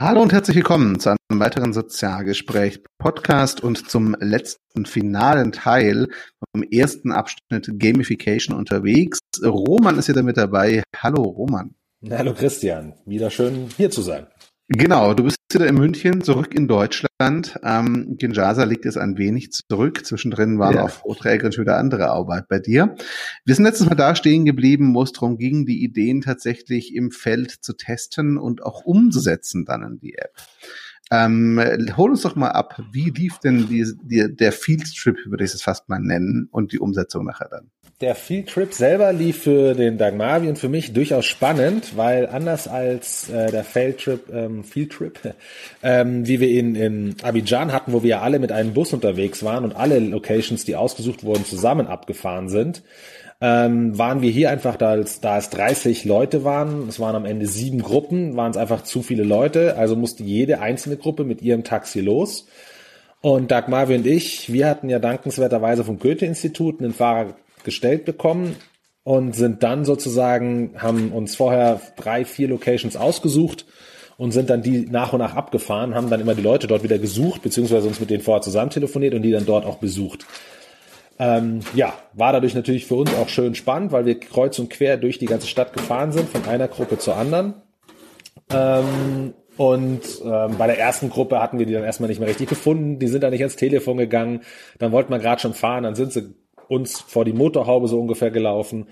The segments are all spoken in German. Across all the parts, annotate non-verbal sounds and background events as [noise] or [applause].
Hallo und herzlich willkommen zu einem weiteren Sozialgespräch Podcast und zum letzten finalen Teil vom ersten Abschnitt Gamification unterwegs. Roman ist hier damit dabei. Hallo Roman. Hallo Christian, wieder schön hier zu sein. Genau, du bist wieder in München, zurück in Deutschland. Ähm, Kinshasa liegt es ein wenig zurück. Zwischendrin waren ja. auch Vorträge und schon wieder andere Arbeit bei dir. Wir sind letztes Mal da stehen geblieben, wo es darum ging, die Ideen tatsächlich im Feld zu testen und auch umzusetzen dann in die App. Ähm, hol uns doch mal ab, wie lief denn die, die, der Field Trip, würde ich es fast mal nennen, und die Umsetzung nachher dann? Der Field Trip selber lief für den Dagmavi und für mich durchaus spannend, weil anders als äh, der Field Trip, ähm, Field Trip, [laughs] ähm, wie wir ihn in Abidjan hatten, wo wir alle mit einem Bus unterwegs waren und alle Locations, die ausgesucht wurden, zusammen abgefahren sind, ähm, waren wir hier einfach, da, da es 30 Leute waren, es waren am Ende sieben Gruppen, waren es einfach zu viele Leute, also musste jede einzelne Gruppe mit ihrem Taxi los. Und Dagmar und ich, wir hatten ja dankenswerterweise vom Goethe-Institut einen Fahrer gestellt bekommen und sind dann sozusagen, haben uns vorher drei, vier Locations ausgesucht und sind dann die nach und nach abgefahren, haben dann immer die Leute dort wieder gesucht, beziehungsweise uns mit denen vorher zusammen telefoniert und die dann dort auch besucht. Ähm, ja, war dadurch natürlich für uns auch schön spannend, weil wir kreuz und quer durch die ganze Stadt gefahren sind, von einer Gruppe zur anderen. Ähm, und ähm, bei der ersten Gruppe hatten wir die dann erstmal nicht mehr richtig gefunden. Die sind dann nicht ans Telefon gegangen. Dann wollten wir gerade schon fahren. Dann sind sie uns vor die Motorhaube so ungefähr gelaufen.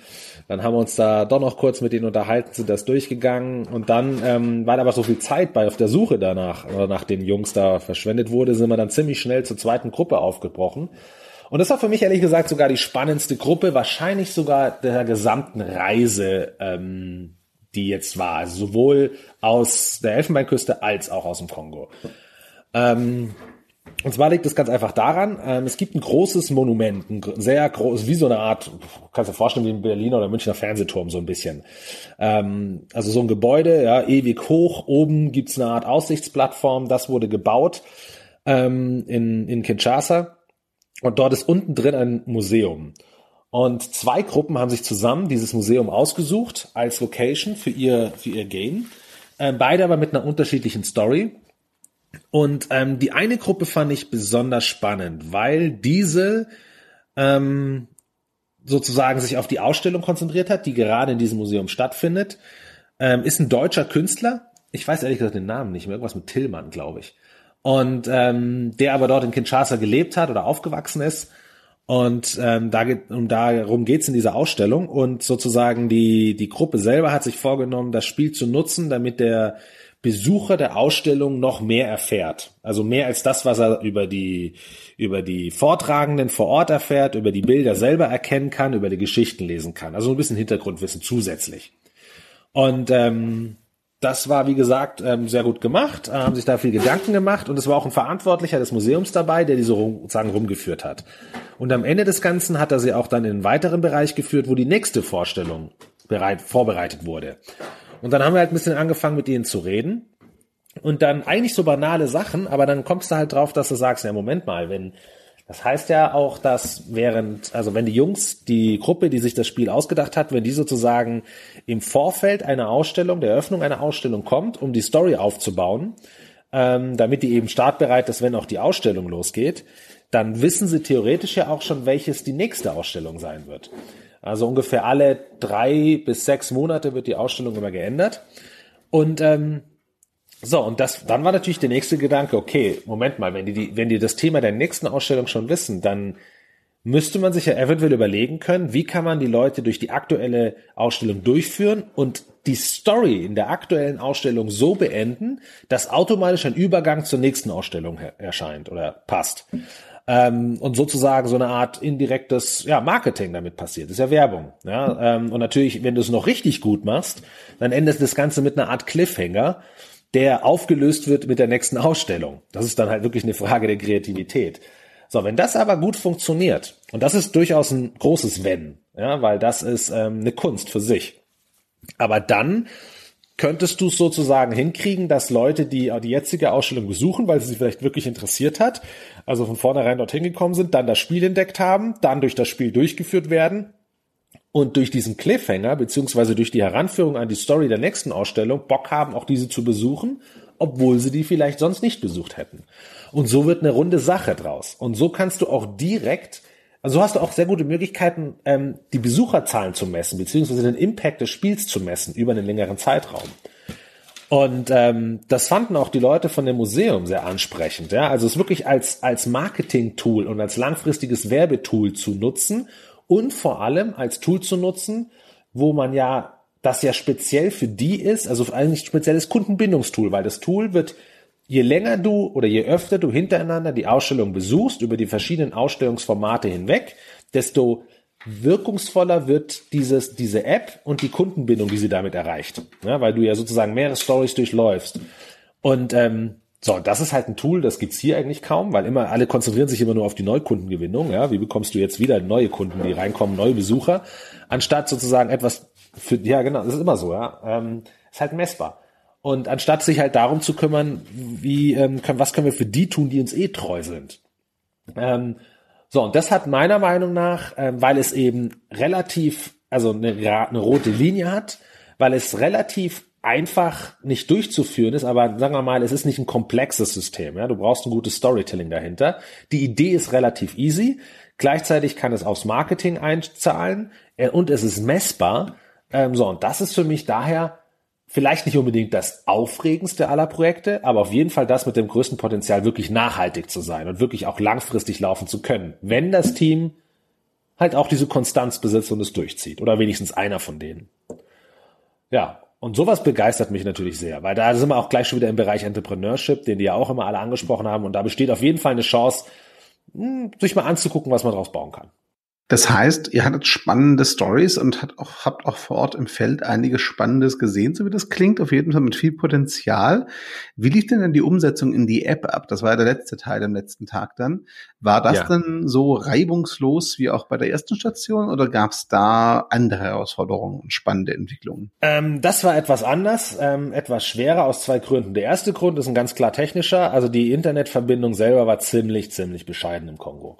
Dann haben wir uns da doch noch kurz mit denen unterhalten, sind das durchgegangen. Und dann, ähm, weil aber so viel Zeit bei auf der Suche danach, oder nach den Jungs da verschwendet wurde, sind wir dann ziemlich schnell zur zweiten Gruppe aufgebrochen. Und das war für mich ehrlich gesagt sogar die spannendste Gruppe, wahrscheinlich sogar der gesamten Reise, ähm, die jetzt war. Also sowohl aus der Elfenbeinküste als auch aus dem Kongo. Ähm, und zwar liegt es ganz einfach daran, ähm, es gibt ein großes Monument, ein sehr groß, wie so eine Art, kannst du dir vorstellen, wie ein Berliner oder Münchner Fernsehturm so ein bisschen. Ähm, also so ein Gebäude, ja, ewig hoch, oben gibt's eine Art Aussichtsplattform, das wurde gebaut ähm, in, in Kinshasa und dort ist unten drin ein Museum. Und zwei Gruppen haben sich zusammen dieses Museum ausgesucht als Location für ihr, für ihr Game. Ähm, beide aber mit einer unterschiedlichen Story. Und ähm, die eine Gruppe fand ich besonders spannend, weil diese ähm, sozusagen sich auf die Ausstellung konzentriert hat, die gerade in diesem Museum stattfindet. Ähm, ist ein deutscher Künstler. Ich weiß ehrlich gesagt den Namen nicht mehr. Irgendwas mit Tillmann, glaube ich und ähm, der aber dort in Kinshasa gelebt hat oder aufgewachsen ist. Und ähm, da geht, um darum geht's in dieser Ausstellung. Und sozusagen die, die Gruppe selber hat sich vorgenommen, das Spiel zu nutzen, damit der Besucher der Ausstellung noch mehr erfährt. Also mehr als das, was er über die, über die Vortragenden vor Ort erfährt, über die Bilder selber erkennen kann, über die Geschichten lesen kann. Also ein bisschen Hintergrundwissen zusätzlich. Und ähm, das war, wie gesagt, ähm, sehr gut gemacht, haben sich da viel Gedanken gemacht und es war auch ein Verantwortlicher des Museums dabei, der die so sozusagen rumgeführt hat. Und am Ende des Ganzen hat er sie auch dann in einen weiteren Bereich geführt, wo die nächste Vorstellung bereit, vorbereitet wurde. Und dann haben wir halt ein bisschen angefangen, mit ihnen zu reden. Und dann eigentlich so banale Sachen, aber dann kommst du halt drauf, dass du sagst, ja, Moment mal, wenn das heißt ja auch, dass während, also wenn die Jungs, die Gruppe, die sich das Spiel ausgedacht hat, wenn die sozusagen im Vorfeld einer Ausstellung, der Eröffnung einer Ausstellung kommt, um die Story aufzubauen, ähm, damit die eben startbereit ist, wenn auch die Ausstellung losgeht, dann wissen sie theoretisch ja auch schon, welches die nächste Ausstellung sein wird. Also ungefähr alle drei bis sechs Monate wird die Ausstellung immer geändert. Und ähm, so, und das, dann war natürlich der nächste Gedanke, okay, Moment mal, wenn die, wenn die das Thema der nächsten Ausstellung schon wissen, dann müsste man sich ja eventuell überlegen können, wie kann man die Leute durch die aktuelle Ausstellung durchführen und die Story in der aktuellen Ausstellung so beenden, dass automatisch ein Übergang zur nächsten Ausstellung erscheint oder passt. Ähm, und sozusagen so eine Art indirektes ja, Marketing damit passiert. Das ist ja Werbung. Ja? Ähm, und natürlich, wenn du es noch richtig gut machst, dann endet das Ganze mit einer Art Cliffhanger der aufgelöst wird mit der nächsten Ausstellung. Das ist dann halt wirklich eine Frage der Kreativität. So, wenn das aber gut funktioniert, und das ist durchaus ein großes Wenn, ja, weil das ist ähm, eine Kunst für sich. Aber dann könntest du es sozusagen hinkriegen, dass Leute, die die jetzige Ausstellung besuchen, weil sie sich vielleicht wirklich interessiert hat, also von vornherein dorthin gekommen sind, dann das Spiel entdeckt haben, dann durch das Spiel durchgeführt werden und durch diesen Cliffhanger beziehungsweise durch die Heranführung an die Story der nächsten Ausstellung Bock haben, auch diese zu besuchen obwohl sie die vielleicht sonst nicht besucht hätten. Und so wird eine runde Sache draus. Und so kannst du auch direkt, also hast du auch sehr gute Möglichkeiten, ähm, die Besucherzahlen zu messen, beziehungsweise den Impact des Spiels zu messen über einen längeren Zeitraum. Und ähm, das fanden auch die Leute von dem Museum sehr ansprechend. Ja? Also es wirklich als, als Marketing-Tool und als langfristiges Werbetool zu nutzen und vor allem als Tool zu nutzen, wo man ja das ja speziell für die ist, also eigentlich spezielles Kundenbindungstool, weil das Tool wird, je länger du oder je öfter du hintereinander die Ausstellung besuchst, über die verschiedenen Ausstellungsformate hinweg, desto wirkungsvoller wird dieses, diese App und die Kundenbindung, die sie damit erreicht. Ja, weil du ja sozusagen mehrere Stories durchläufst. Und ähm, so, das ist halt ein Tool, das gibt's hier eigentlich kaum, weil immer alle konzentrieren sich immer nur auf die Neukundengewinnung. Ja, wie bekommst du jetzt wieder neue Kunden, die reinkommen, neue Besucher, anstatt sozusagen etwas für, ja genau, das ist immer so, ja, ähm, ist halt messbar. Und anstatt sich halt darum zu kümmern, wie ähm, können, was können wir für die tun, die uns eh treu sind. Ähm, so, und das hat meiner Meinung nach, äh, weil es eben relativ, also eine, eine rote Linie hat, weil es relativ einfach nicht durchzuführen ist, aber sagen wir mal, es ist nicht ein komplexes System. Ja? Du brauchst ein gutes Storytelling dahinter. Die Idee ist relativ easy. Gleichzeitig kann es aufs Marketing einzahlen äh, und es ist messbar. Ähm, so, und das ist für mich daher vielleicht nicht unbedingt das aufregendste aller Projekte, aber auf jeden Fall das mit dem größten Potenzial, wirklich nachhaltig zu sein und wirklich auch langfristig laufen zu können, wenn das Team halt auch diese Konstanz besitzt und es durchzieht. Oder wenigstens einer von denen. Ja, und sowas begeistert mich natürlich sehr, weil da sind wir auch gleich schon wieder im Bereich Entrepreneurship, den die ja auch immer alle angesprochen haben. Und da besteht auf jeden Fall eine Chance, hm, sich mal anzugucken, was man daraus bauen kann. Das heißt, ihr hattet spannende Stories und hat auch, habt auch vor Ort im Feld einiges Spannendes gesehen, so wie das klingt, auf jeden Fall mit viel Potenzial. Wie lief denn dann die Umsetzung in die App ab? Das war ja der letzte Teil am letzten Tag dann. War das ja. dann so reibungslos wie auch bei der ersten Station oder gab es da andere Herausforderungen und spannende Entwicklungen? Ähm, das war etwas anders, ähm, etwas schwerer aus zwei Gründen. Der erste Grund ist ein ganz klar technischer, also die Internetverbindung selber war ziemlich, ziemlich bescheiden im Kongo.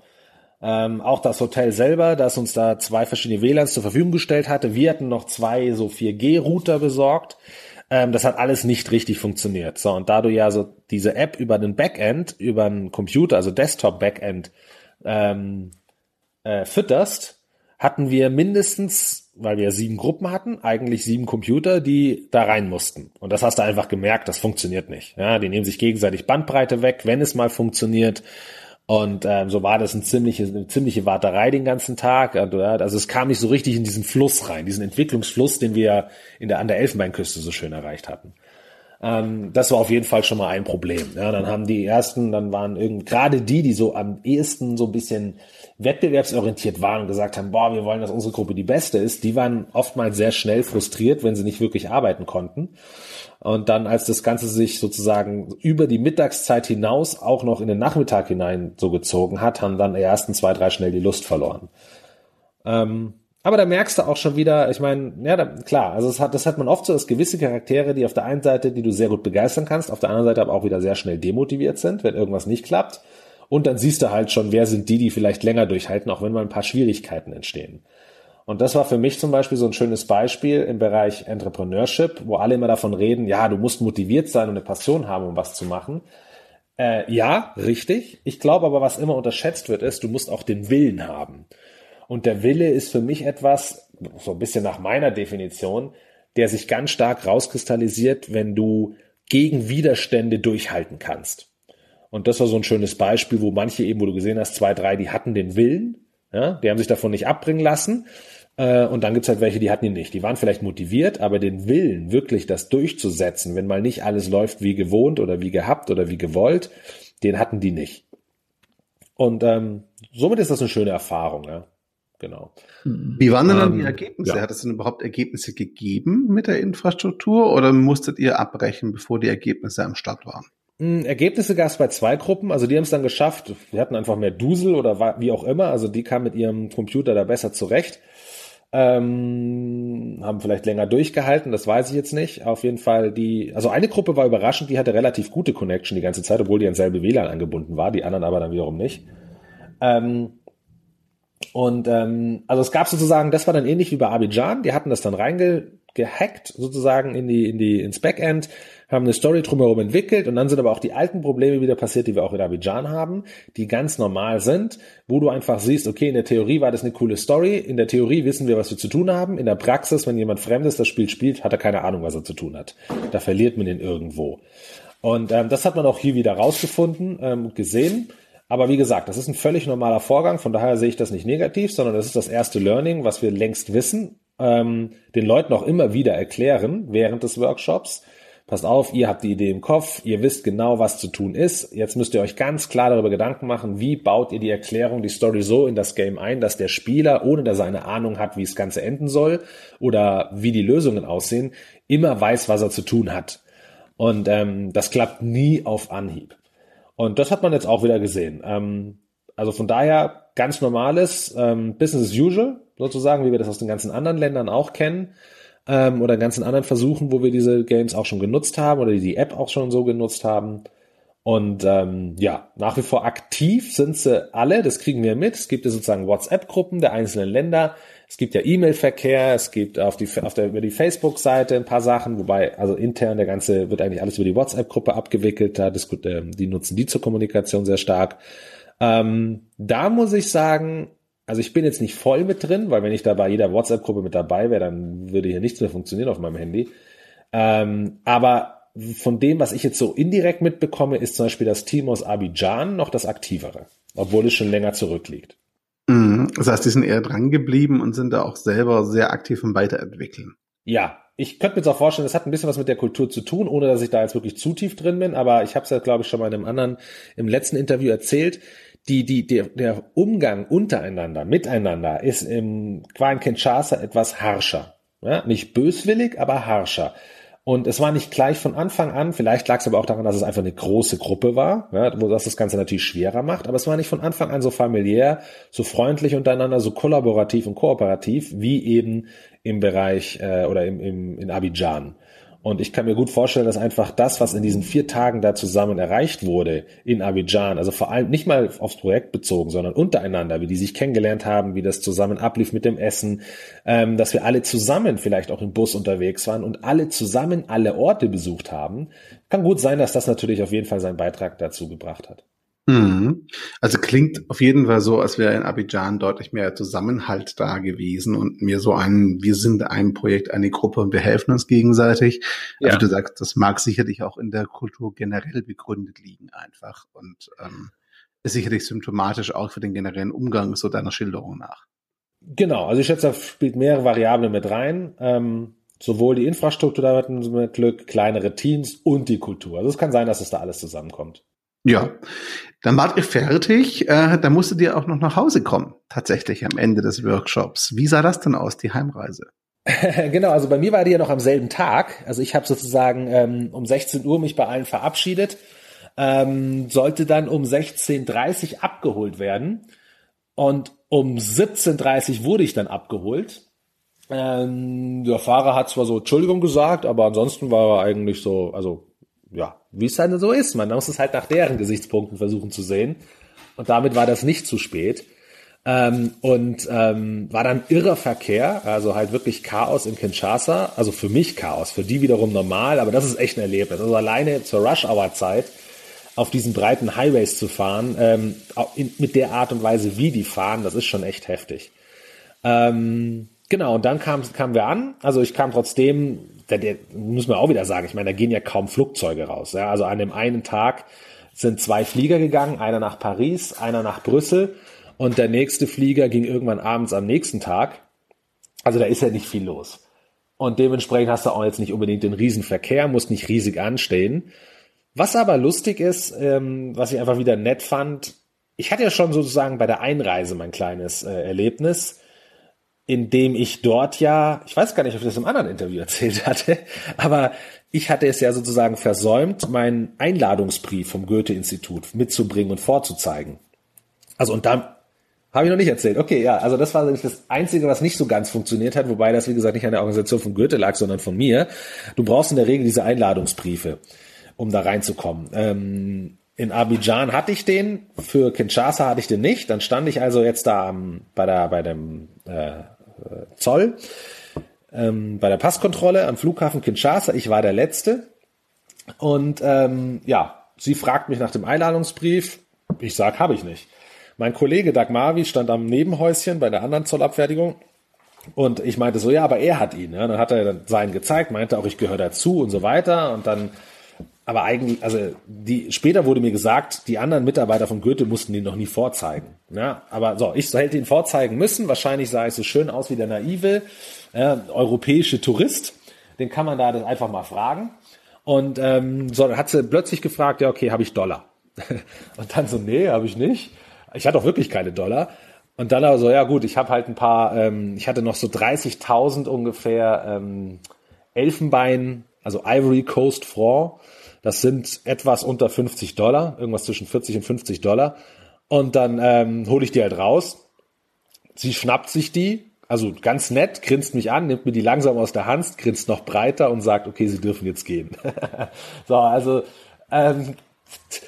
Ähm, auch das Hotel selber, das uns da zwei verschiedene WLANs zur Verfügung gestellt hatte. Wir hatten noch zwei so 4G-Router besorgt. Ähm, das hat alles nicht richtig funktioniert. So, und da du ja so diese App über den Backend, über einen Computer, also Desktop-Backend, ähm, äh, fütterst, hatten wir mindestens, weil wir sieben Gruppen hatten, eigentlich sieben Computer, die da rein mussten. Und das hast du einfach gemerkt, das funktioniert nicht. Ja, die nehmen sich gegenseitig Bandbreite weg, wenn es mal funktioniert. Und ähm, so war das ein ziemliche, eine ziemliche Warterei den ganzen Tag. Also es kam nicht so richtig in diesen Fluss rein, diesen Entwicklungsfluss, den wir in der, an der Elfenbeinküste so schön erreicht hatten. Ähm, das war auf jeden Fall schon mal ein Problem. Ja, dann haben die ersten, dann waren irgend, gerade die, die so am ehesten so ein bisschen wettbewerbsorientiert waren und gesagt haben, boah, wir wollen, dass unsere Gruppe die beste ist, die waren oftmals sehr schnell frustriert, wenn sie nicht wirklich arbeiten konnten. Und dann, als das Ganze sich sozusagen über die Mittagszeit hinaus auch noch in den Nachmittag hinein so gezogen hat, haben dann die ersten zwei, drei schnell die Lust verloren. Ähm, aber da merkst du auch schon wieder, ich meine, ja, da, klar, also es hat, das hat man oft so, dass gewisse Charaktere, die auf der einen Seite, die du sehr gut begeistern kannst, auf der anderen Seite aber auch wieder sehr schnell demotiviert sind, wenn irgendwas nicht klappt. Und dann siehst du halt schon, wer sind die, die vielleicht länger durchhalten, auch wenn mal ein paar Schwierigkeiten entstehen. Und das war für mich zum Beispiel so ein schönes Beispiel im Bereich Entrepreneurship, wo alle immer davon reden, ja, du musst motiviert sein und eine Passion haben, um was zu machen. Äh, ja, richtig. Ich glaube aber, was immer unterschätzt wird, ist, du musst auch den Willen haben. Und der Wille ist für mich etwas, so ein bisschen nach meiner Definition, der sich ganz stark rauskristallisiert, wenn du gegen Widerstände durchhalten kannst. Und das war so ein schönes Beispiel, wo manche eben, wo du gesehen hast, zwei, drei, die hatten den Willen, ja, die haben sich davon nicht abbringen lassen äh, und dann gibt's halt welche, die hatten ihn nicht. Die waren vielleicht motiviert, aber den Willen, wirklich das durchzusetzen, wenn mal nicht alles läuft wie gewohnt oder wie gehabt oder wie gewollt, den hatten die nicht. Und ähm, somit ist das eine schöne Erfahrung, ja. Genau. Wie waren denn dann ähm, die Ergebnisse? Ja. Hat es denn überhaupt Ergebnisse gegeben mit der Infrastruktur oder musstet ihr abbrechen, bevor die Ergebnisse am Start waren? Hm, Ergebnisse gab es bei zwei Gruppen, also die haben es dann geschafft. Die hatten einfach mehr Dusel oder wie auch immer, also die kamen mit ihrem Computer da besser zurecht. Ähm, haben vielleicht länger durchgehalten, das weiß ich jetzt nicht. Auf jeden Fall die, also eine Gruppe war überraschend, die hatte relativ gute Connection die ganze Zeit, obwohl die an selbe WLAN angebunden war, die anderen aber dann wiederum nicht. Ähm, und ähm, also es gab sozusagen, das war dann ähnlich wie bei Abidjan, die hatten das dann reinge gehackt, sozusagen in die, in die, ins Backend, haben eine Story drumherum entwickelt und dann sind aber auch die alten Probleme wieder passiert, die wir auch in Abidjan haben, die ganz normal sind, wo du einfach siehst, okay, in der Theorie war das eine coole Story, in der Theorie wissen wir, was wir zu tun haben, in der Praxis, wenn jemand Fremdes das Spiel spielt, hat er keine Ahnung, was er zu tun hat. Da verliert man ihn irgendwo. Und ähm, das hat man auch hier wieder rausgefunden ähm, gesehen. Aber wie gesagt, das ist ein völlig normaler Vorgang, von daher sehe ich das nicht negativ, sondern das ist das erste Learning, was wir längst wissen, ähm, den Leuten auch immer wieder erklären während des Workshops. Passt auf, ihr habt die Idee im Kopf, ihr wisst genau, was zu tun ist. Jetzt müsst ihr euch ganz klar darüber Gedanken machen, wie baut ihr die Erklärung, die Story so in das Game ein, dass der Spieler, ohne dass er eine Ahnung hat, wie das Ganze enden soll oder wie die Lösungen aussehen, immer weiß, was er zu tun hat. Und ähm, das klappt nie auf Anhieb. Und das hat man jetzt auch wieder gesehen. Ähm, also von daher ganz normales ähm, Business as usual, sozusagen, wie wir das aus den ganzen anderen Ländern auch kennen ähm, oder ganzen anderen Versuchen, wo wir diese Games auch schon genutzt haben oder die App auch schon so genutzt haben. Und ähm, ja, nach wie vor aktiv sind sie alle, das kriegen wir mit. Es gibt ja sozusagen WhatsApp-Gruppen der einzelnen Länder. Es gibt ja E-Mail-Verkehr, es gibt auf die, auf der, über die Facebook-Seite ein paar Sachen, wobei, also intern der ganze, wird eigentlich alles über die WhatsApp-Gruppe abgewickelt, da diskut, äh, die nutzen die zur Kommunikation sehr stark. Ähm, da muss ich sagen, also ich bin jetzt nicht voll mit drin, weil wenn ich da bei jeder WhatsApp-Gruppe mit dabei wäre, dann würde hier nichts mehr funktionieren auf meinem Handy. Ähm, aber von dem, was ich jetzt so indirekt mitbekomme, ist zum Beispiel das Team aus Abidjan noch das aktivere, obwohl es schon länger zurückliegt. Mhm. Das heißt, die sind eher dran geblieben und sind da auch selber sehr aktiv im Weiterentwickeln. Ja, ich könnte mir jetzt auch vorstellen, das hat ein bisschen was mit der Kultur zu tun, ohne dass ich da jetzt wirklich zu tief drin bin, aber ich habe es ja, glaube ich, schon mal in einem anderen, im letzten Interview erzählt. Die, die, der, der Umgang untereinander, miteinander ist im qua in Kinshasa etwas harscher. Ja, nicht böswillig, aber harscher. Und es war nicht gleich von Anfang an, vielleicht lag es aber auch daran, dass es einfach eine große Gruppe war, ja, wo das das Ganze natürlich schwerer macht, aber es war nicht von Anfang an so familiär, so freundlich untereinander, so kollaborativ und kooperativ wie eben im Bereich äh, oder im, im, in Abidjan. Und ich kann mir gut vorstellen, dass einfach das, was in diesen vier Tagen da zusammen erreicht wurde in Abidjan, also vor allem nicht mal aufs Projekt bezogen, sondern untereinander, wie die sich kennengelernt haben, wie das zusammen ablief mit dem Essen, ähm, dass wir alle zusammen vielleicht auch im Bus unterwegs waren und alle zusammen alle Orte besucht haben, kann gut sein, dass das natürlich auf jeden Fall seinen Beitrag dazu gebracht hat. Mhm. Also klingt auf jeden Fall so, als wäre in Abidjan deutlich mehr Zusammenhalt da gewesen und mir so ein, wir sind ein Projekt, eine Gruppe und wir helfen uns gegenseitig. Also ja. du sagst, das mag sicherlich auch in der Kultur generell begründet liegen einfach und ähm, ist sicherlich symptomatisch auch für den generellen Umgang so deiner Schilderung nach. Genau, also ich schätze, da spielt mehrere Variablen mit rein. Ähm, sowohl die Infrastruktur da mit Glück, kleinere Teams und die Kultur. Also es kann sein, dass es da alles zusammenkommt. Ja, dann wart ihr fertig. Äh, dann musstet ihr auch noch nach Hause kommen, tatsächlich am Ende des Workshops. Wie sah das denn aus, die Heimreise? [laughs] genau, also bei mir war die ja noch am selben Tag. Also ich habe sozusagen ähm, um 16 Uhr mich bei allen verabschiedet, ähm, sollte dann um 16.30 Uhr abgeholt werden. Und um 17.30 Uhr wurde ich dann abgeholt. Ähm, der Fahrer hat zwar so Entschuldigung gesagt, aber ansonsten war er eigentlich so, also ja, wie es halt so ist. Man muss es halt nach deren Gesichtspunkten versuchen zu sehen. Und damit war das nicht zu spät. Ähm, und ähm, war dann irrer Verkehr, also halt wirklich Chaos in Kinshasa. Also für mich Chaos, für die wiederum normal, aber das ist echt ein Erlebnis. Also alleine zur Rush-Hour-Zeit auf diesen breiten Highways zu fahren, ähm, in, mit der Art und Weise, wie die fahren, das ist schon echt heftig. Ähm, genau, und dann kam, kamen wir an. Also ich kam trotzdem der, der muss man auch wieder sagen, ich meine, da gehen ja kaum Flugzeuge raus. Ja? Also an dem einen Tag sind zwei Flieger gegangen, einer nach Paris, einer nach Brüssel und der nächste Flieger ging irgendwann abends am nächsten Tag. Also da ist ja nicht viel los. Und dementsprechend hast du auch jetzt nicht unbedingt den Riesenverkehr, musst nicht riesig anstehen. Was aber lustig ist, ähm, was ich einfach wieder nett fand, ich hatte ja schon sozusagen bei der Einreise mein kleines äh, Erlebnis indem ich dort ja, ich weiß gar nicht, ob ich das im anderen Interview erzählt hatte, [laughs] aber ich hatte es ja sozusagen versäumt, meinen Einladungsbrief vom Goethe-Institut mitzubringen und vorzuzeigen. Also und dann habe ich noch nicht erzählt. Okay, ja, also das war das Einzige, was nicht so ganz funktioniert hat, wobei das, wie gesagt, nicht an der Organisation von Goethe lag, sondern von mir. Du brauchst in der Regel diese Einladungsbriefe, um da reinzukommen. Ähm, in Abidjan hatte ich den, für Kinshasa hatte ich den nicht. Dann stand ich also jetzt da bei, der, bei dem äh, Zoll. ähm, bei der Passkontrolle am Flughafen Kinshasa. Ich war der Letzte. Und ähm, ja, sie fragt mich nach dem Einladungsbrief. Ich sag, habe ich nicht. Mein Kollege Dagmavi stand am Nebenhäuschen bei der anderen Zollabfertigung und ich meinte so, ja, aber er hat ihn. Ja. Dann hat er dann seinen gezeigt, meinte auch, ich gehöre dazu und so weiter. Und dann, aber eigentlich, also die, später wurde mir gesagt, die anderen Mitarbeiter von Goethe mussten ihn noch nie vorzeigen. Ja, aber so, ich hätte ihn vorzeigen müssen. Wahrscheinlich sah ich so schön aus wie der naive ja, europäische Tourist. Den kann man da das einfach mal fragen. Und ähm, so, dann hat sie plötzlich gefragt, ja, okay, habe ich Dollar? [laughs] und dann so, nee, habe ich nicht. Ich hatte auch wirklich keine Dollar. Und dann aber so, ja gut, ich habe halt ein paar, ähm, ich hatte noch so 30.000 ungefähr ähm, Elfenbein, also Ivory Coast Franc. Das sind etwas unter 50 Dollar, irgendwas zwischen 40 und 50 Dollar. Und dann ähm, hole ich die halt raus. Sie schnappt sich die, also ganz nett, grinst mich an, nimmt mir die langsam aus der Hand, grinst noch breiter und sagt, okay, Sie dürfen jetzt gehen. [laughs] so, also ähm,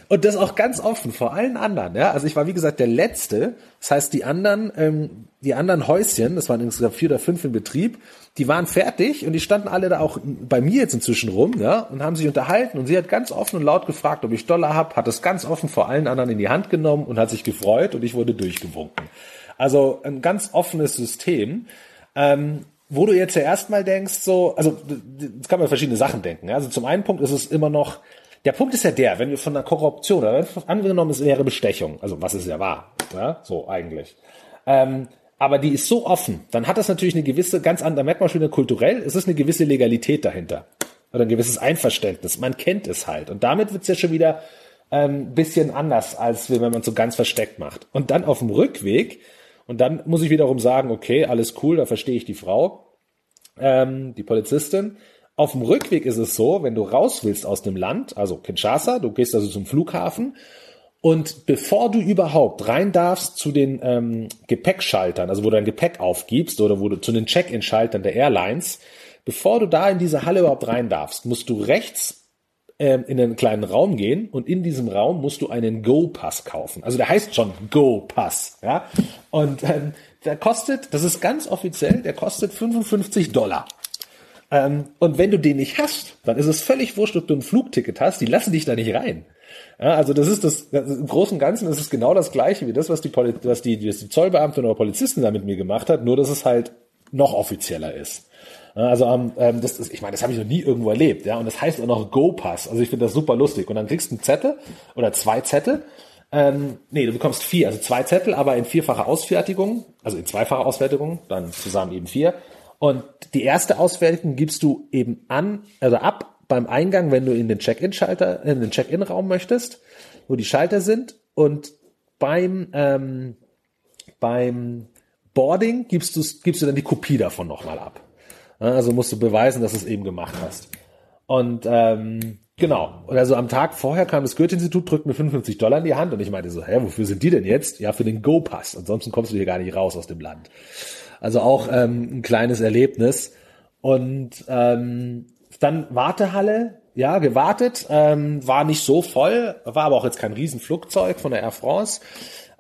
und das auch ganz offen vor allen anderen. Ja? Also ich war wie gesagt der Letzte. Das heißt, die anderen, ähm, die anderen Häuschen, das waren insgesamt vier oder fünf in Betrieb, die waren fertig und die standen alle da auch bei mir jetzt inzwischen rum, ja, und haben sich unterhalten. Und sie hat ganz offen und laut gefragt, ob ich Dollar hab, hat das ganz offen vor allen anderen in die Hand genommen und hat sich gefreut und ich wurde durchgewunken. Also ein ganz offenes System. Ähm, wo du jetzt ja erstmal denkst, so, also jetzt kann man verschiedene Sachen denken. Ja? Also zum einen Punkt ist es immer noch der Punkt ist ja der, wenn wir von einer Korruption, oder angenommen, es wäre Bestechung, also was es ja war, ja, so eigentlich. Ähm, aber die ist so offen, dann hat das natürlich eine gewisse, ganz andere, merkt man schon kulturell, es ist eine gewisse Legalität dahinter. Oder ein gewisses Einverständnis. Man kennt es halt. Und damit wird es ja schon wieder ähm, bisschen anders, als wenn man es so ganz versteckt macht. Und dann auf dem Rückweg, und dann muss ich wiederum sagen, okay, alles cool, da verstehe ich die Frau, ähm, die Polizistin, auf dem Rückweg ist es so, wenn du raus willst aus dem Land, also Kinshasa, du gehst also zum Flughafen und bevor du überhaupt rein darfst zu den ähm, Gepäckschaltern, also wo du dein Gepäck aufgibst oder wo du zu den Check-in-Schaltern der Airlines, bevor du da in diese Halle überhaupt rein darfst, musst du rechts ähm, in einen kleinen Raum gehen und in diesem Raum musst du einen Go-Pass kaufen. Also der heißt schon Go-Pass, ja. Und ähm, der kostet, das ist ganz offiziell, der kostet 55 Dollar. Ähm, und wenn du den nicht hast, dann ist es völlig wurscht, ob du ein Flugticket hast, die lassen dich da nicht rein. Ja, also das ist das, das, im Großen und Ganzen ist es genau das gleiche wie das, was die, Poli was die, was die Zollbeamtin oder Polizisten da mit mir gemacht hat, nur dass es halt noch offizieller ist. Also ähm, das ist, ich meine, das habe ich noch nie irgendwo erlebt, ja, und das heißt auch noch Go-Pass. Also ich finde das super lustig. Und dann kriegst du einen Zettel oder zwei Zettel. Ähm, nee, du bekommst vier, also zwei Zettel, aber in vierfacher Ausfertigung, also in zweifacher Ausfertigung, dann zusammen eben vier. Und die erste Auswertung gibst du eben an, also ab beim Eingang, wenn du in den Check-in-Schalter, in den Check-in-Raum möchtest, wo die Schalter sind. Und beim, ähm, beim Boarding gibst du, gibst du dann die Kopie davon nochmal ab. Also musst du beweisen, dass du es eben gemacht hast. Und ähm, genau. Und also am Tag vorher kam das Goethe-Institut, drückt mir 55 Dollar in die Hand und ich meinte so, hä, wofür sind die denn jetzt? Ja, für den Go-Pass. Ansonsten kommst du hier gar nicht raus aus dem Land. Also auch ähm, ein kleines Erlebnis. Und ähm, dann Wartehalle, ja, gewartet, ähm, war nicht so voll, war aber auch jetzt kein Riesenflugzeug von der Air France.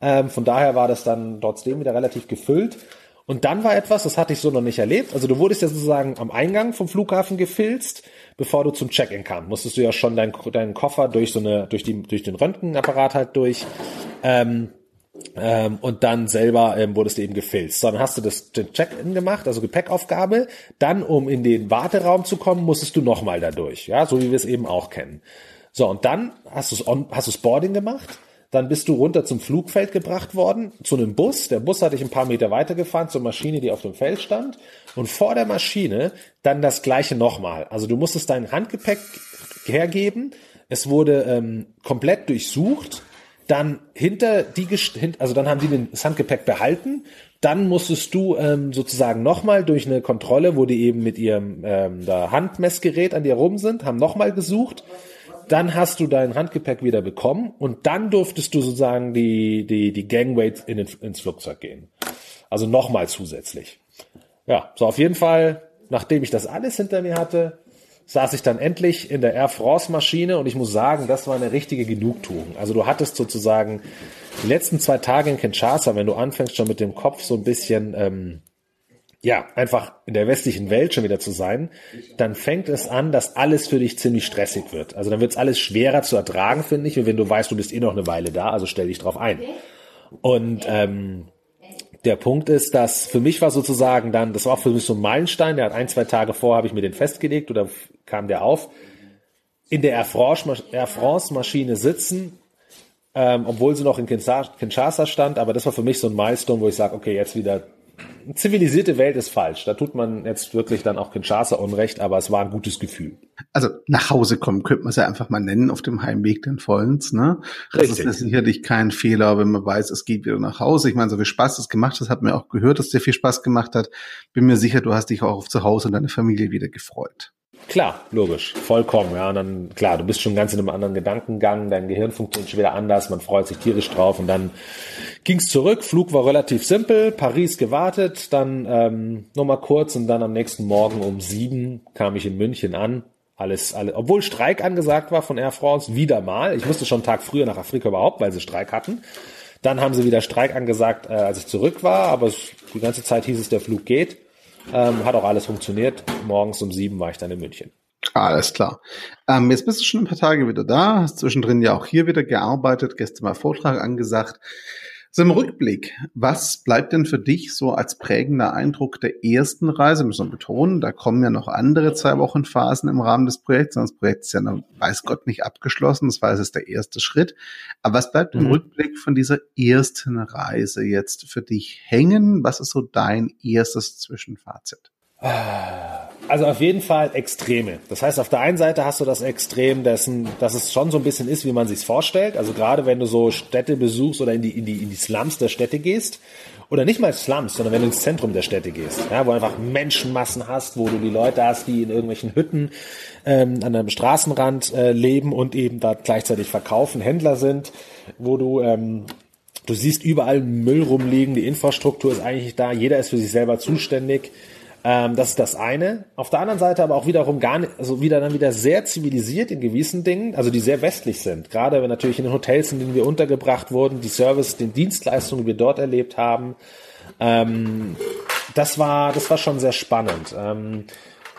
Ähm, von daher war das dann trotzdem wieder relativ gefüllt. Und dann war etwas, das hatte ich so noch nicht erlebt. Also du wurdest ja sozusagen am Eingang vom Flughafen gefilzt, bevor du zum Check-in kam. Musstest du ja schon deinen deinen Koffer durch so eine, durch die, durch den Röntgenapparat halt durch. Ähm, ähm, und dann selber ähm, wurdest du eben gefilzt. Dann hast du das Check-in gemacht, also Gepäckaufgabe. Dann, um in den Warteraum zu kommen, musstest du nochmal dadurch. Ja, so wie wir es eben auch kennen. So, und dann hast du hast du's Boarding gemacht. Dann bist du runter zum Flugfeld gebracht worden, zu einem Bus. Der Bus hat dich ein paar Meter weitergefahren zur Maschine, die auf dem Feld stand. Und vor der Maschine dann das gleiche nochmal. Also du musstest dein Handgepäck hergeben. Es wurde ähm, komplett durchsucht dann hinter die, also dann haben die das Handgepäck behalten. Dann musstest du ähm, sozusagen nochmal durch eine Kontrolle, wo die eben mit ihrem ähm, da Handmessgerät an dir rum sind, haben nochmal gesucht. Dann hast du dein Handgepäck wieder bekommen und dann durftest du sozusagen die, die, die Gangway in ins Flugzeug gehen. Also nochmal zusätzlich. Ja, so auf jeden Fall, nachdem ich das alles hinter mir hatte, saß ich dann endlich in der Air France Maschine und ich muss sagen, das war eine richtige Genugtuung. Also du hattest sozusagen die letzten zwei Tage in Kinshasa, wenn du anfängst schon mit dem Kopf so ein bisschen ähm, ja, einfach in der westlichen Welt schon wieder zu sein, dann fängt es an, dass alles für dich ziemlich stressig wird. Also dann wird es alles schwerer zu ertragen, finde ich. Wenn du weißt, du bist eh noch eine Weile da, also stell dich drauf ein. Und ähm, der Punkt ist, dass für mich war sozusagen dann, das war auch für mich so ein Meilenstein, der hat ein, zwei Tage vor, habe ich mir den festgelegt oder kam der auf, in der Air France-Maschine sitzen, ähm, obwohl sie noch in Kinshasa stand, aber das war für mich so ein Milestone, wo ich sage, okay, jetzt wieder zivilisierte Welt ist falsch. Da tut man jetzt wirklich dann auch Kinshasa Unrecht, aber es war ein gutes Gefühl. Also nach Hause kommen könnte man es ja einfach mal nennen auf dem Heimweg den Vollens, ne? Das Richtig. ist sicherlich kein Fehler, wenn man weiß, es geht wieder nach Hause. Ich meine, so viel Spaß es gemacht hat, hat mir auch gehört, dass dir viel Spaß gemacht hat. Bin mir sicher, du hast dich auch auf zu Hause und deine Familie wieder gefreut. Klar, logisch, vollkommen, ja. Und dann, klar, du bist schon ganz in einem anderen Gedankengang, dein Gehirn funktioniert schon wieder anders, man freut sich tierisch drauf und dann ging's zurück, Flug war relativ simpel, Paris gewartet, dann ähm, nochmal kurz und dann am nächsten Morgen um sieben kam ich in München an. Alles, alles, obwohl Streik angesagt war von Air France, wieder mal. Ich musste schon einen Tag früher nach Afrika überhaupt, weil sie Streik hatten. Dann haben sie wieder Streik angesagt, äh, als ich zurück war, aber es, die ganze Zeit hieß es, der Flug geht. Ähm, hat auch alles funktioniert. Morgens um sieben war ich dann in München. Alles klar. Ähm, jetzt bist du schon ein paar Tage wieder da, hast zwischendrin ja auch hier wieder gearbeitet, gestern mal Vortrag angesagt. So im Rückblick, was bleibt denn für dich so als prägender Eindruck der ersten Reise? Müssen wir betonen, da kommen ja noch andere zwei Wochen Phasen im Rahmen des Projekts. Das Projekt ist ja noch, weiß Gott, nicht abgeschlossen. Das war es ist der erste Schritt. Aber was bleibt mhm. im Rückblick von dieser ersten Reise jetzt für dich hängen? Was ist so dein erstes Zwischenfazit? Also auf jeden Fall Extreme. Das heißt, auf der einen Seite hast du das Extrem dessen, dass es schon so ein bisschen ist, wie man sich vorstellt. Also gerade wenn du so Städte besuchst oder in die, in die, in die Slums der Städte gehst, oder nicht mal Slums, sondern wenn du ins Zentrum der Städte gehst, ja, wo einfach Menschenmassen hast, wo du die Leute hast, die in irgendwelchen Hütten ähm, an einem Straßenrand äh, leben und eben da gleichzeitig verkaufen, Händler sind, wo du ähm, du siehst überall Müll rumliegen, die Infrastruktur ist eigentlich da, jeder ist für sich selber zuständig. Ähm, das ist das eine. Auf der anderen Seite aber auch wiederum gar nicht, also wieder dann wieder sehr zivilisiert in gewissen Dingen, also die sehr westlich sind. Gerade wenn natürlich in den Hotels, in denen wir untergebracht wurden, die Service, den Dienstleistungen, die wir dort erlebt haben. Ähm, das war, das war schon sehr spannend. Ähm,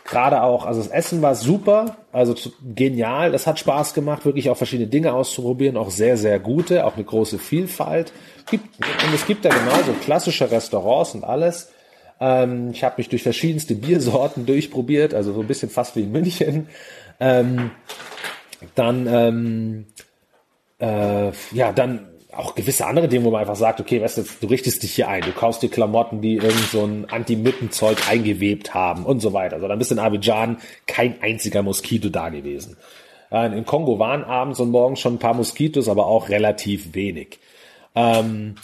gerade auch, also das Essen war super, also genial, das hat Spaß gemacht, wirklich auch verschiedene Dinge auszuprobieren, auch sehr, sehr gute, auch eine große Vielfalt. Gibt, und es gibt da genauso klassische Restaurants und alles. Ähm, ich habe mich durch verschiedenste Biersorten durchprobiert, also so ein bisschen fast wie in München. Ähm, dann, ähm, äh, ja, dann auch gewisse andere Dinge, wo man einfach sagt, okay, weißt du, du richtest dich hier ein, du kaufst dir Klamotten, die irgend so ein Anti-Mitten-Zeug eingewebt haben und so weiter. Also dann bist in Abidjan kein einziger Moskito da gewesen. Äh, in Kongo waren abends und morgens schon ein paar Moskitos, aber auch relativ wenig. Ähm,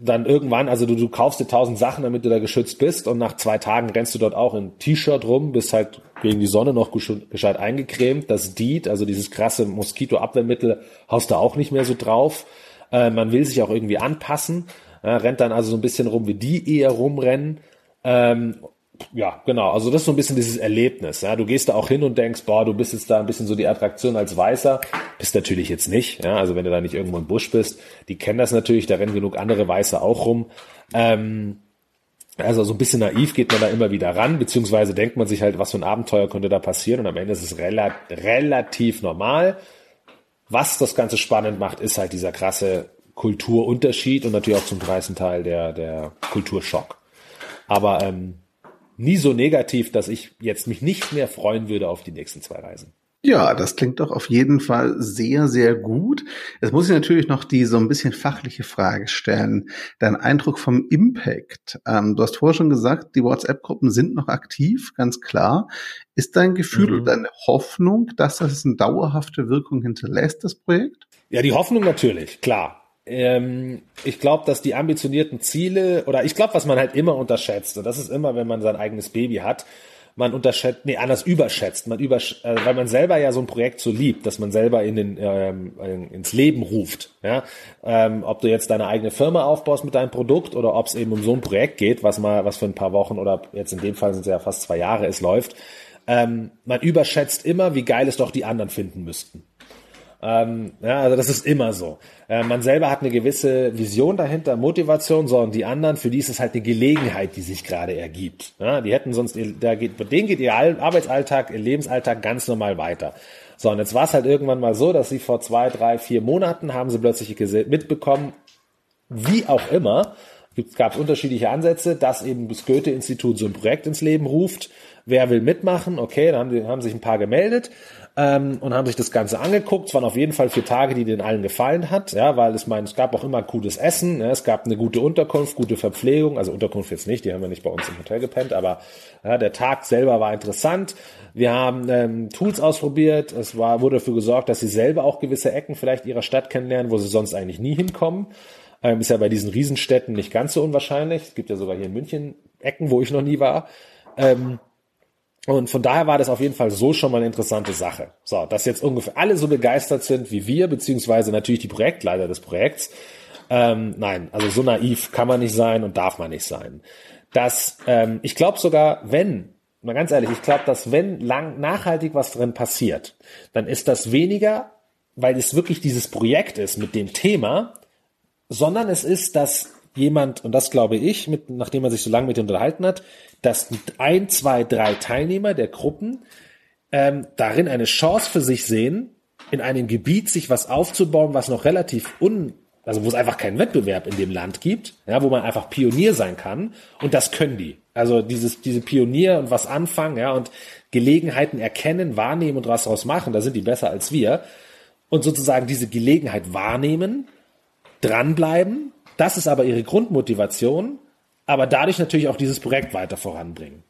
dann irgendwann, also du, du kaufst dir tausend Sachen, damit du da geschützt bist und nach zwei Tagen rennst du dort auch in T-Shirt rum, bist halt gegen die Sonne noch gescheit eingecremt. Das DEET, also dieses krasse Moskitoabwehrmittel, haust du auch nicht mehr so drauf. Äh, man will sich auch irgendwie anpassen, äh, rennt dann also so ein bisschen rum, wie die eher rumrennen. Ähm, ja, genau. Also das ist so ein bisschen dieses Erlebnis. Ja. Du gehst da auch hin und denkst, boah, du bist jetzt da ein bisschen so die Attraktion als Weißer. Bist natürlich jetzt nicht. Ja. Also wenn du da nicht irgendwo im Busch bist, die kennen das natürlich. Da rennen genug andere Weiße auch rum. Ähm, also so ein bisschen naiv geht man da immer wieder ran, beziehungsweise denkt man sich halt, was für ein Abenteuer könnte da passieren. Und am Ende ist es rela relativ normal. Was das Ganze spannend macht, ist halt dieser krasse Kulturunterschied und natürlich auch zum größten Teil der, der Kulturschock. Aber ähm, nie so negativ, dass ich jetzt mich nicht mehr freuen würde auf die nächsten zwei Reisen. Ja, das klingt doch auf jeden Fall sehr, sehr gut. Jetzt muss ich natürlich noch die so ein bisschen fachliche Frage stellen. Dein Eindruck vom Impact. Ähm, du hast vorher schon gesagt, die WhatsApp-Gruppen sind noch aktiv, ganz klar. Ist dein Gefühl mhm. oder deine Hoffnung, dass das eine dauerhafte Wirkung hinterlässt, das Projekt? Ja, die Hoffnung natürlich, klar ähm, ich glaube, dass die ambitionierten Ziele oder ich glaube, was man halt immer unterschätzt, und das ist immer, wenn man sein eigenes Baby hat, man unterschätzt, nee, anders überschätzt, man übersch äh, weil man selber ja so ein Projekt so liebt, dass man selber in den, ähm, ins Leben ruft. Ja? Ähm, ob du jetzt deine eigene Firma aufbaust mit deinem Produkt oder ob es eben um so ein Projekt geht, was mal, was für ein paar Wochen oder jetzt in dem Fall sind es ja fast zwei Jahre, es läuft. Ähm, man überschätzt immer, wie geil es doch die anderen finden müssten. Ähm, ja, also das ist immer so. Äh, man selber hat eine gewisse Vision dahinter, Motivation, so und die anderen, für die ist es halt eine Gelegenheit, die sich gerade ergibt. Ja, die hätten sonst, da geht, bei denen geht ihr Arbeitsalltag, ihr Lebensalltag ganz normal weiter. So, und jetzt war es halt irgendwann mal so, dass sie vor zwei, drei, vier Monaten haben sie plötzlich mitbekommen, wie auch immer, gab es unterschiedliche Ansätze, dass eben das Goethe-Institut so ein Projekt ins Leben ruft. Wer will mitmachen? Okay, dann haben, die, haben sich ein paar gemeldet ähm, und haben sich das Ganze angeguckt. Es waren auf jeden Fall vier Tage, die den allen gefallen hat, ja, weil es meine, es gab auch immer gutes Essen, ja, es gab eine gute Unterkunft, gute Verpflegung, also Unterkunft jetzt nicht, die haben wir nicht bei uns im Hotel gepennt, aber ja, der Tag selber war interessant. Wir haben ähm, Tools ausprobiert, es war, wurde dafür gesorgt, dass sie selber auch gewisse Ecken vielleicht ihrer Stadt kennenlernen, wo sie sonst eigentlich nie hinkommen. Ähm, ist ja bei diesen Riesenstädten nicht ganz so unwahrscheinlich. Es gibt ja sogar hier in München Ecken, wo ich noch nie war. Ähm, und von daher war das auf jeden Fall so schon mal eine interessante Sache. So, dass jetzt ungefähr alle so begeistert sind wie wir, beziehungsweise natürlich die Projektleiter des Projekts. Ähm, nein, also so naiv kann man nicht sein und darf man nicht sein. Dass ähm, ich glaube sogar, wenn, mal ganz ehrlich, ich glaube, dass wenn lang nachhaltig was drin passiert, dann ist das weniger, weil es wirklich dieses Projekt ist mit dem Thema, sondern es ist, dass jemand, und das glaube ich, mit, nachdem man sich so lange mit ihm unterhalten hat, dass ein, zwei, drei Teilnehmer der Gruppen ähm, darin eine Chance für sich sehen, in einem Gebiet sich was aufzubauen, was noch relativ un, also wo es einfach keinen Wettbewerb in dem Land gibt, ja, wo man einfach Pionier sein kann. Und das können die. Also dieses, diese Pionier und was anfangen, ja, und Gelegenheiten erkennen, wahrnehmen und was daraus machen, da sind die besser als wir. Und sozusagen diese Gelegenheit wahrnehmen, dranbleiben. Das ist aber ihre Grundmotivation, aber dadurch natürlich auch dieses Projekt weiter voranbringen.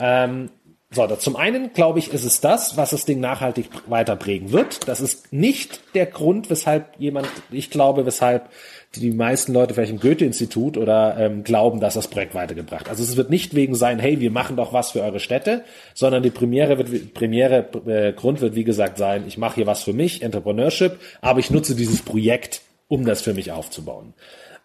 Ähm, so, zum einen glaube ich, ist es das, was das Ding nachhaltig weiter prägen wird. Das ist nicht der Grund, weshalb jemand, ich glaube, weshalb die meisten Leute vielleicht im Goethe-Institut oder ähm, glauben, dass das Projekt weitergebracht. Also es wird nicht wegen sein, hey, wir machen doch was für eure Städte, sondern die Premiere wird, Premiere äh, Grund wird wie gesagt sein, ich mache hier was für mich, Entrepreneurship, aber ich nutze dieses Projekt um das für mich aufzubauen.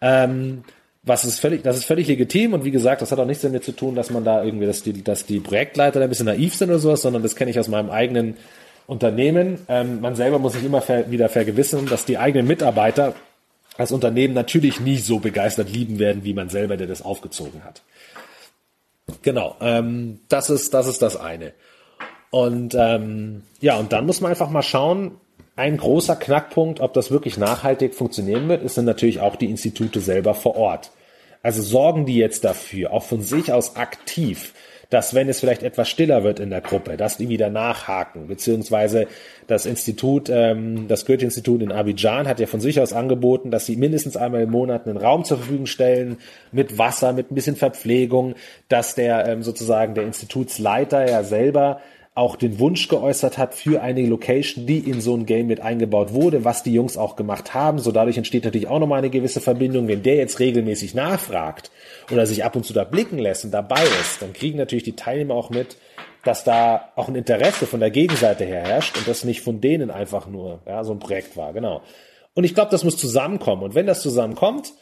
Ähm, was ist völlig, das ist völlig legitim und wie gesagt, das hat auch nichts damit zu tun, dass man da irgendwie, dass die, dass die Projektleiter da ein bisschen naiv sind oder sowas, sondern das kenne ich aus meinem eigenen Unternehmen. Ähm, man selber muss sich immer ver, wieder vergewissern, dass die eigenen Mitarbeiter als Unternehmen natürlich nie so begeistert lieben werden, wie man selber, der das aufgezogen hat. Genau, ähm, das ist das ist das eine. Und ähm, ja, und dann muss man einfach mal schauen, ein großer Knackpunkt, ob das wirklich nachhaltig funktionieren wird, ist dann natürlich auch die Institute selber vor Ort. Also sorgen die jetzt dafür, auch von sich aus aktiv, dass wenn es vielleicht etwas stiller wird in der Gruppe, dass die wieder nachhaken, beziehungsweise das Institut, ähm, das Goethe-Institut in Abidjan hat ja von sich aus angeboten, dass sie mindestens einmal im Monat einen Raum zur Verfügung stellen mit Wasser, mit ein bisschen Verpflegung, dass der ähm, sozusagen der Institutsleiter ja selber auch den Wunsch geäußert hat für eine Location, die in so ein Game mit eingebaut wurde, was die Jungs auch gemacht haben. So dadurch entsteht natürlich auch nochmal eine gewisse Verbindung. Wenn der jetzt regelmäßig nachfragt oder sich ab und zu da blicken lässt und dabei ist, dann kriegen natürlich die Teilnehmer auch mit, dass da auch ein Interesse von der Gegenseite her herrscht und das nicht von denen einfach nur ja, so ein Projekt war. Genau. Und ich glaube, das muss zusammenkommen. Und wenn das zusammenkommt,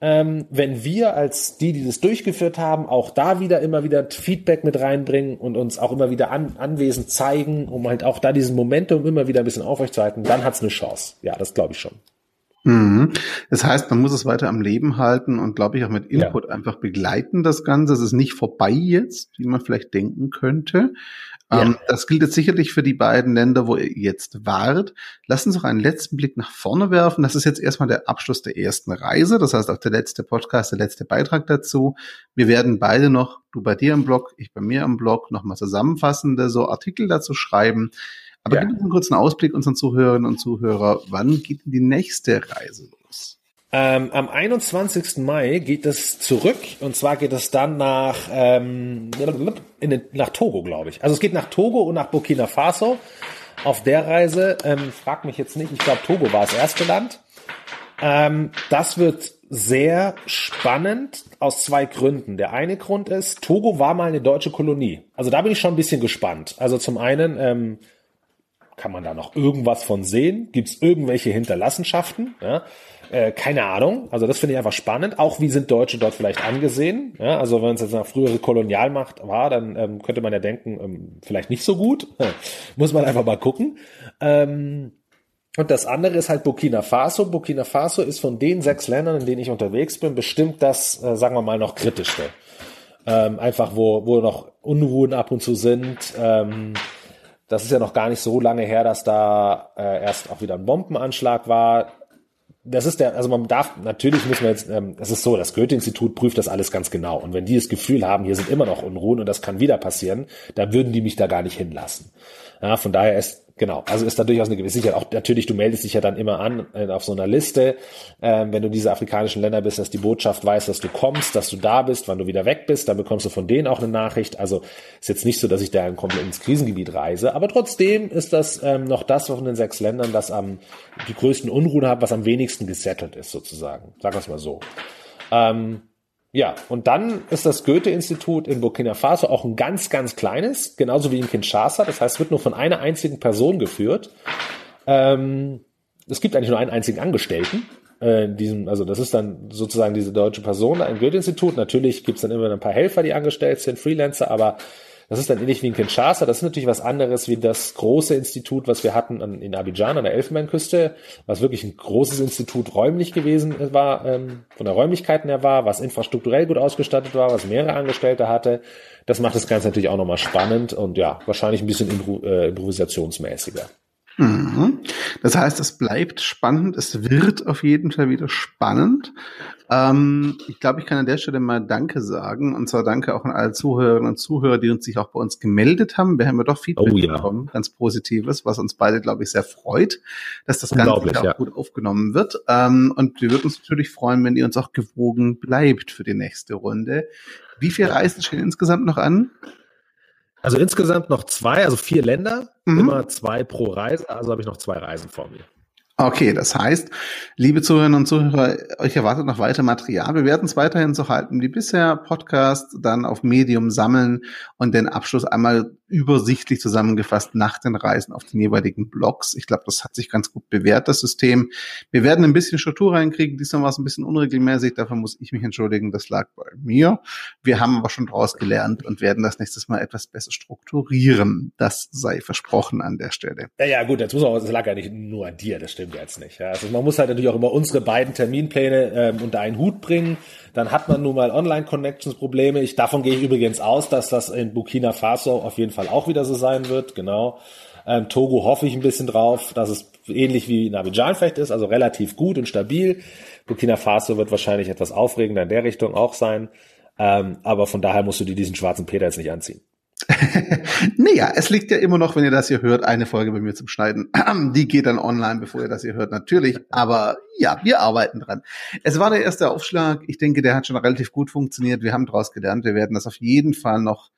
ähm, wenn wir als die, die das durchgeführt haben, auch da wieder immer wieder Feedback mit reinbringen und uns auch immer wieder an, anwesend zeigen, um halt auch da diesen Momentum immer wieder ein bisschen aufrechtzuerhalten, dann hat's eine Chance. Ja, das glaube ich schon. Mhm. Das heißt, man muss es weiter am Leben halten und glaube ich auch mit Input ja. einfach begleiten, das Ganze. Es ist nicht vorbei jetzt, wie man vielleicht denken könnte. Ja. Ähm, das gilt jetzt sicherlich für die beiden Länder, wo ihr jetzt wart. Lass uns noch einen letzten Blick nach vorne werfen. Das ist jetzt erstmal der Abschluss der ersten Reise. Das heißt auch der letzte Podcast, der letzte Beitrag dazu. Wir werden beide noch, du bei dir im Blog, ich bei mir im Blog, nochmal zusammenfassende so Artikel dazu schreiben. Aber ja. gib uns einen kurzen Ausblick unseren Zuhörerinnen und Zuhörer. Wann geht denn die nächste Reise los? Ähm, am 21. Mai geht es zurück und zwar geht es dann nach, ähm, den, nach Togo, glaube ich. Also es geht nach Togo und nach Burkina Faso. Auf der Reise, ähm, frag mich jetzt nicht, ich glaube Togo war das erste Land. Ähm, das wird sehr spannend aus zwei Gründen. Der eine Grund ist, Togo war mal eine deutsche Kolonie. Also da bin ich schon ein bisschen gespannt. Also zum einen ähm, kann man da noch irgendwas von sehen? Gibt es irgendwelche Hinterlassenschaften? Ja? Äh, keine Ahnung. Also das finde ich einfach spannend. Auch wie sind Deutsche dort vielleicht angesehen? Ja, also wenn es jetzt eine frühere Kolonialmacht war, dann ähm, könnte man ja denken, ähm, vielleicht nicht so gut. [laughs] Muss man einfach mal gucken. Ähm, Und das andere ist halt Burkina Faso. Burkina Faso ist von den sechs Ländern, in denen ich unterwegs bin, bestimmt das, äh, sagen wir mal, noch kritischste. Ähm, einfach wo, wo noch Unruhen ab und zu sind. Ähm, das ist ja noch gar nicht so lange her, dass da äh, erst auch wieder ein Bombenanschlag war. Das ist der, also man darf, natürlich muss man jetzt, ähm, es ist so, das Goethe-Institut prüft das alles ganz genau. Und wenn die das Gefühl haben, hier sind immer noch Unruhen und das kann wieder passieren, dann würden die mich da gar nicht hinlassen. Ja, von daher ist Genau, also ist da durchaus eine gewisse Sicherheit. Auch natürlich, du meldest dich ja dann immer an äh, auf so einer Liste, ähm, wenn du diese afrikanischen Länder bist, dass die Botschaft weiß, dass du kommst, dass du da bist, wann du wieder weg bist, dann bekommst du von denen auch eine Nachricht. Also ist jetzt nicht so, dass ich da komplett ins Krisengebiet reise, aber trotzdem ist das ähm, noch das von den sechs Ländern, das am die größten Unruhen hat, was am wenigsten gesettelt ist, sozusagen. Sagen wir es mal so. Ähm, ja, und dann ist das Goethe-Institut in Burkina Faso auch ein ganz, ganz kleines, genauso wie in Kinshasa. Das heißt, es wird nur von einer einzigen Person geführt. Ähm, es gibt eigentlich nur einen einzigen Angestellten. Äh, diesem, also das ist dann sozusagen diese deutsche Person, ein Goethe-Institut. Natürlich gibt es dann immer ein paar Helfer, die angestellt sind, Freelancer, aber das ist dann ähnlich wie in Kinshasa. Das ist natürlich was anderes wie das große Institut, was wir hatten an, in Abidjan an der Elfenbeinküste, was wirklich ein großes Institut räumlich gewesen war, ähm, von der Räumlichkeiten her war, was infrastrukturell gut ausgestattet war, was mehrere Angestellte hatte. Das macht das Ganze natürlich auch nochmal spannend und ja, wahrscheinlich ein bisschen impro äh, improvisationsmäßiger. Mhm. Das heißt, es bleibt spannend, es wird auf jeden Fall wieder spannend. Ähm, ich glaube, ich kann an der Stelle mal Danke sagen. Und zwar Danke auch an alle Zuhörerinnen und Zuhörer, die uns sich auch bei uns gemeldet haben. Wir haben ja doch Feedback oh, ja. bekommen, ganz Positives, was uns beide, glaube ich, sehr freut, dass das Ganze auch ja. gut aufgenommen wird. Ähm, und wir würden uns natürlich freuen, wenn ihr uns auch gewogen bleibt für die nächste Runde. Wie viele Reisen stehen insgesamt noch an? Also insgesamt noch zwei, also vier Länder, mhm. immer zwei pro Reise, also habe ich noch zwei Reisen vor mir. Okay, das heißt, liebe Zuhörerinnen und Zuhörer, euch erwartet noch weiter Material. Wir werden es weiterhin so halten wie bisher. Podcast dann auf Medium sammeln und den Abschluss einmal übersichtlich zusammengefasst nach den Reisen auf den jeweiligen Blogs. Ich glaube, das hat sich ganz gut bewährt, das System. Wir werden ein bisschen Struktur reinkriegen. Diesmal war es ein bisschen unregelmäßig. Dafür muss ich mich entschuldigen. Das lag bei mir. Wir haben aber schon daraus gelernt und werden das nächstes Mal etwas besser strukturieren. Das sei versprochen an der Stelle. Ja, ja, gut. Jetzt muss man, das lag ja nicht nur an dir. Das stimmt jetzt nicht. Ja, also man muss halt natürlich auch immer unsere beiden Terminpläne ähm, unter einen Hut bringen. Dann hat man nun mal Online-Connections-Probleme. Ich, davon gehe ich übrigens aus, dass das in Burkina Faso auf jeden Fall auch wieder so sein wird. Genau. Ähm, Togo hoffe ich ein bisschen drauf, dass es ähnlich wie in Abidjan vielleicht ist, also relativ gut und stabil. Burkina Faso wird wahrscheinlich etwas aufregender in der Richtung auch sein. Ähm, aber von daher musst du dir diesen schwarzen Peter jetzt nicht anziehen. [laughs] naja, es liegt ja immer noch, wenn ihr das hier hört, eine Folge bei mir zum Schneiden. [clears throat] Die geht dann online, bevor ihr das hier hört, natürlich. Aber ja, wir arbeiten dran. Es war der erste Aufschlag. Ich denke, der hat schon relativ gut funktioniert. Wir haben daraus gelernt. Wir werden das auf jeden Fall noch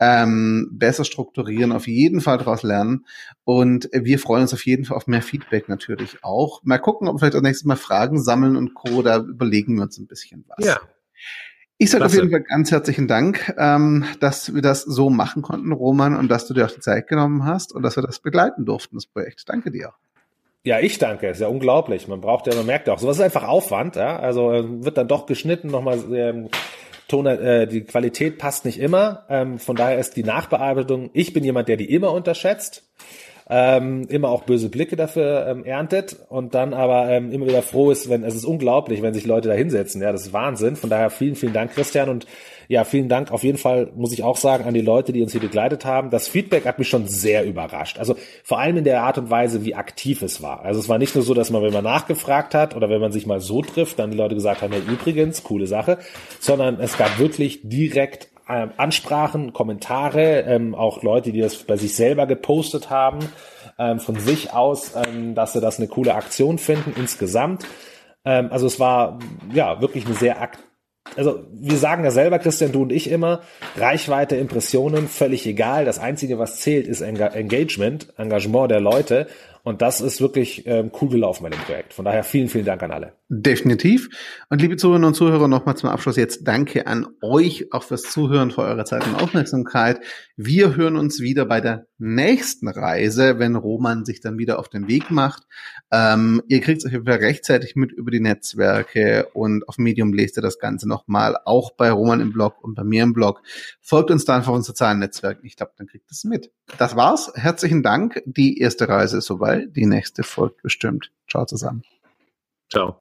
ähm, besser strukturieren, auf jeden Fall daraus lernen. Und wir freuen uns auf jeden Fall auf mehr Feedback natürlich auch. Mal gucken, ob wir vielleicht auch nächstes Mal Fragen sammeln und Co. Da überlegen wir uns ein bisschen was. Ja, ich sage auf jeden Fall ganz herzlichen Dank, ähm, dass wir das so machen konnten, Roman, und dass du dir auch die Zeit genommen hast und dass wir das begleiten durften, das Projekt. Danke dir. Ja, ich danke. Ist ja unglaublich. Man braucht ja, man merkt ja auch, sowas ist einfach Aufwand. Ja? Also äh, wird dann doch geschnitten, nochmal ähm, Ton, äh, die Qualität passt nicht immer. Ähm, von daher ist die Nachbearbeitung. Ich bin jemand, der die immer unterschätzt ähm, immer auch böse Blicke dafür ähm, erntet und dann aber ähm, immer wieder froh ist, wenn es ist unglaublich, wenn sich Leute da hinsetzen. Ja, das ist Wahnsinn. Von daher vielen, vielen Dank, Christian. Und ja, vielen Dank auf jeden Fall, muss ich auch sagen, an die Leute, die uns hier begleitet haben. Das Feedback hat mich schon sehr überrascht. Also vor allem in der Art und Weise, wie aktiv es war. Also es war nicht nur so, dass man, wenn man nachgefragt hat oder wenn man sich mal so trifft, dann die Leute gesagt haben, ja, übrigens, coole Sache, sondern es gab wirklich direkt ähm, Ansprachen, Kommentare, ähm, auch Leute, die das bei sich selber gepostet haben, ähm, von sich aus, ähm, dass sie das eine coole Aktion finden insgesamt. Ähm, also es war ja wirklich eine sehr akt also wir sagen ja selber, Christian, du und ich immer, Reichweite, Impressionen, völlig egal. Das Einzige, was zählt, ist Engagement, Engagement der Leute. Und das ist wirklich ähm, cool gelaufen bei dem Projekt. Von daher vielen, vielen Dank an alle. Definitiv. Und liebe Zuhörerinnen und Zuhörer, nochmal zum Abschluss jetzt danke an euch auch fürs Zuhören, für eure Zeit und Aufmerksamkeit. Wir hören uns wieder bei der nächsten Reise, wenn Roman sich dann wieder auf den Weg macht. Ähm, ihr kriegt es euch rechtzeitig mit über die Netzwerke und auf Medium lest ihr das Ganze nochmal, auch bei Roman im Blog und bei mir im Blog. Folgt uns da einfach auf unseren sozialen Netzwerken. Ich glaube, dann kriegt es mit. Das war's. Herzlichen Dank. Die erste Reise ist soweit weil die nächste folgt bestimmt. Ciao zusammen. Ciao.